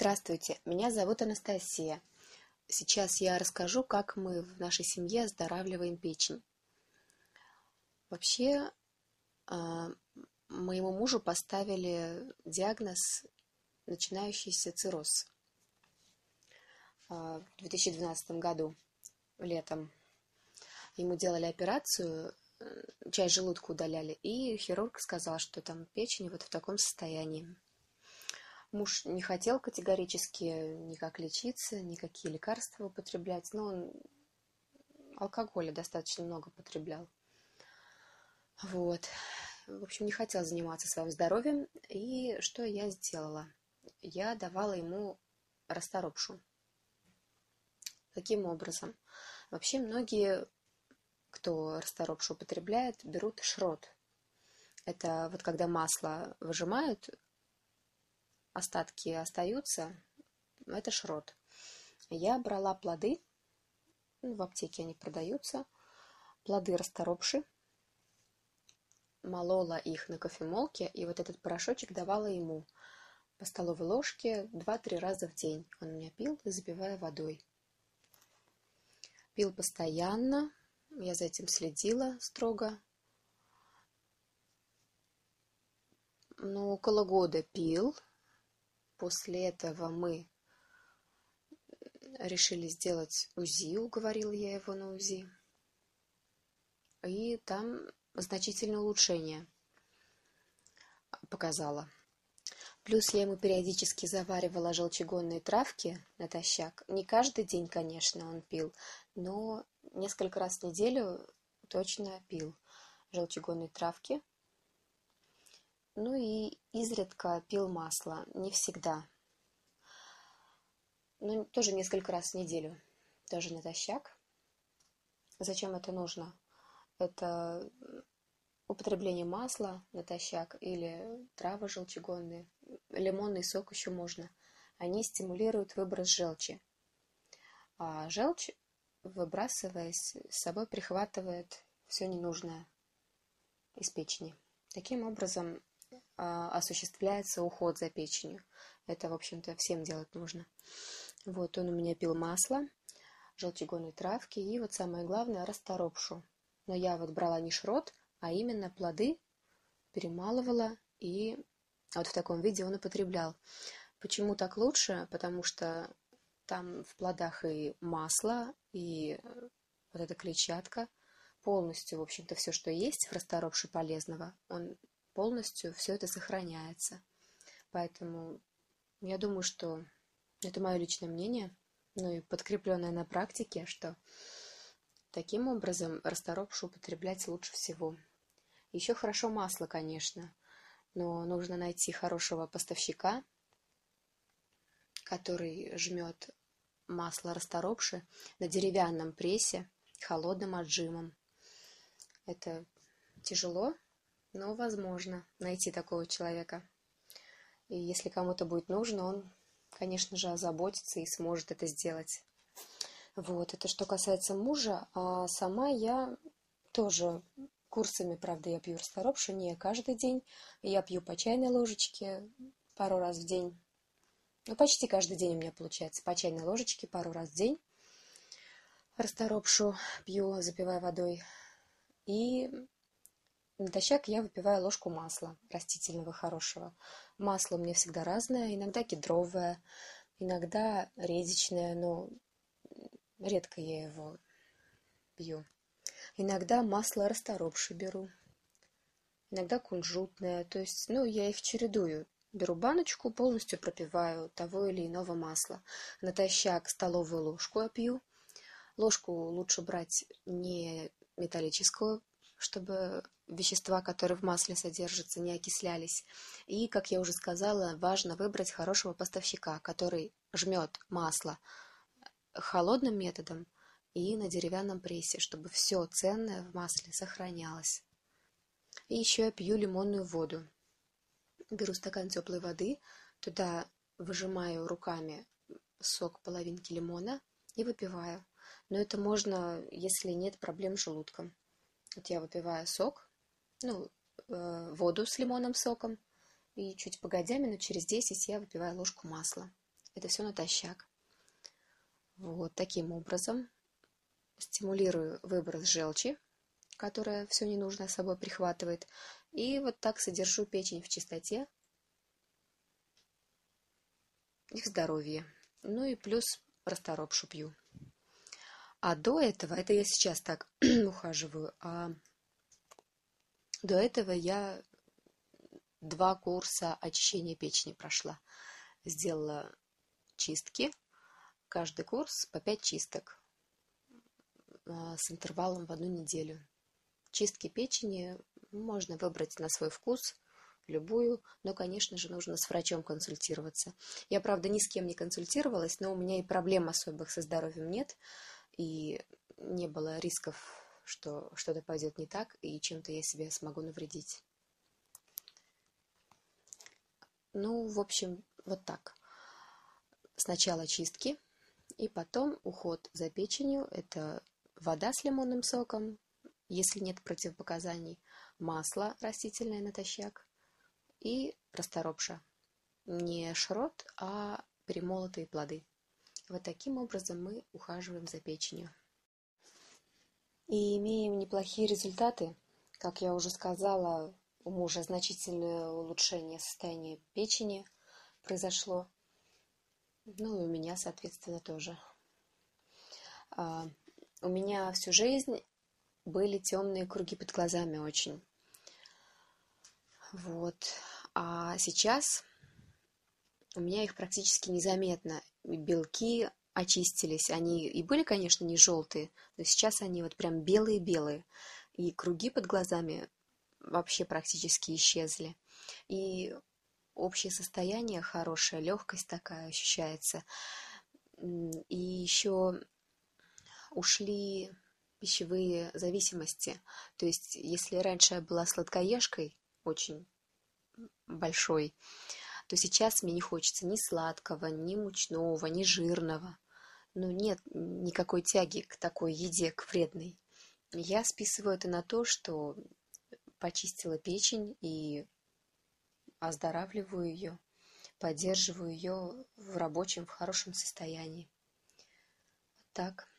Здравствуйте, меня зовут Анастасия. Сейчас я расскажу, как мы в нашей семье оздоравливаем печень. Вообще, а, моему мужу поставили диагноз начинающийся цирроз а, в 2012 году, летом. Ему делали операцию, э, часть желудка удаляли, и хирург сказал, что там печень вот в таком состоянии. Муж не хотел категорически никак лечиться, никакие лекарства употреблять, но он алкоголя достаточно много потреблял. Вот. В общем, не хотел заниматься своим здоровьем. И что я сделала? Я давала ему расторопшу. Каким образом? Вообще многие, кто расторопшу употребляет, берут шрот. Это вот когда масло выжимают, остатки остаются, это шрот. Я брала плоды, ну, в аптеке они продаются, плоды расторопши, молола их на кофемолке, и вот этот порошочек давала ему по столовой ложке 2-3 раза в день. Он меня пил, запивая водой. Пил постоянно, я за этим следила строго. Ну, около года пил, После этого мы решили сделать УЗИ, уговорила я его на УЗИ. И там значительное улучшение показала. Плюс я ему периодически заваривала желчегонные травки натощак. Не каждый день, конечно, он пил, но несколько раз в неделю точно пил желчегонные травки. Ну и изредка пил масло, не всегда. Ну, тоже несколько раз в неделю, тоже натощак. Зачем это нужно? Это употребление масла натощак или травы желчегонные, лимонный сок еще можно. Они стимулируют выброс желчи. А желчь, выбрасываясь, с собой прихватывает все ненужное из печени. Таким образом, осуществляется уход за печенью. Это, в общем-то, всем делать нужно. Вот он у меня пил масло, желчегонные травки и вот самое главное расторопшу. Но я вот брала не шрот, а именно плоды перемалывала и вот в таком виде он употреблял. Почему так лучше? Потому что там в плодах и масло, и вот эта клетчатка, полностью, в общем-то, все, что есть в расторопше полезного, он полностью все это сохраняется. Поэтому я думаю, что это мое личное мнение, ну и подкрепленное на практике, что таким образом расторопшу употреблять лучше всего. Еще хорошо масло, конечно, но нужно найти хорошего поставщика, который жмет масло расторопши на деревянном прессе холодным отжимом. Это тяжело, но возможно найти такого человека. И если кому-то будет нужно, он, конечно же, озаботится и сможет это сделать. Вот, это что касается мужа. А сама я тоже курсами, правда, я пью расторопшу не каждый день. Я пью по чайной ложечке пару раз в день. Ну, почти каждый день у меня получается по чайной ложечке пару раз в день. Расторопшу пью, запивая водой. И Натощак я выпиваю ложку масла растительного хорошего. Масло у меня всегда разное, иногда кедровое, иногда редичное, но редко я его пью. Иногда масло расторопши беру, иногда кунжутное, то есть, ну, я их чередую. Беру баночку, полностью пропиваю того или иного масла. Натощак столовую ложку я пью. Ложку лучше брать не металлического чтобы вещества, которые в масле содержатся, не окислялись. И, как я уже сказала, важно выбрать хорошего поставщика, который жмет масло холодным методом и на деревянном прессе, чтобы все ценное в масле сохранялось. И еще я пью лимонную воду. Беру стакан теплой воды, туда выжимаю руками сок половинки лимона и выпиваю. Но это можно, если нет проблем с желудком. Вот я выпиваю сок, ну, э, воду с лимонным соком, и чуть погодя, минут через 10 я выпиваю ложку масла. Это все натощак. Вот таким образом стимулирую выброс желчи, которая все ненужное с собой прихватывает. И вот так содержу печень в чистоте и в здоровье. Ну и плюс расторопшу пью. А до этого, это я сейчас так ухаживаю, а до этого я два курса очищения печени прошла. Сделала чистки, каждый курс по пять чисток а, с интервалом в одну неделю. Чистки печени можно выбрать на свой вкус, любую, но, конечно же, нужно с врачом консультироваться. Я, правда, ни с кем не консультировалась, но у меня и проблем особых со здоровьем нет, и не было рисков, что что-то пойдет не так, и чем-то я себе смогу навредить. Ну, в общем, вот так. Сначала чистки, и потом уход за печенью. Это вода с лимонным соком, если нет противопоказаний, масло растительное натощак и расторопша. Не шрот, а перемолотые плоды. Вот таким образом мы ухаживаем за печенью. И имеем неплохие результаты. Как я уже сказала, у мужа значительное улучшение состояния печени произошло. Ну и у меня, соответственно, тоже. А, у меня всю жизнь были темные круги под глазами очень. Вот. А сейчас у меня их практически незаметно. Белки очистились. Они и были, конечно, не желтые, но сейчас они вот прям белые-белые. И круги под глазами вообще практически исчезли. И общее состояние хорошее, легкость такая ощущается. И еще ушли пищевые зависимости. То есть, если раньше я была сладкоежкой, очень большой, то сейчас мне не хочется ни сладкого, ни мучного, ни жирного. Ну, нет никакой тяги к такой еде, к вредной. Я списываю это на то, что почистила печень и оздоравливаю ее, поддерживаю ее в рабочем, в хорошем состоянии. Так.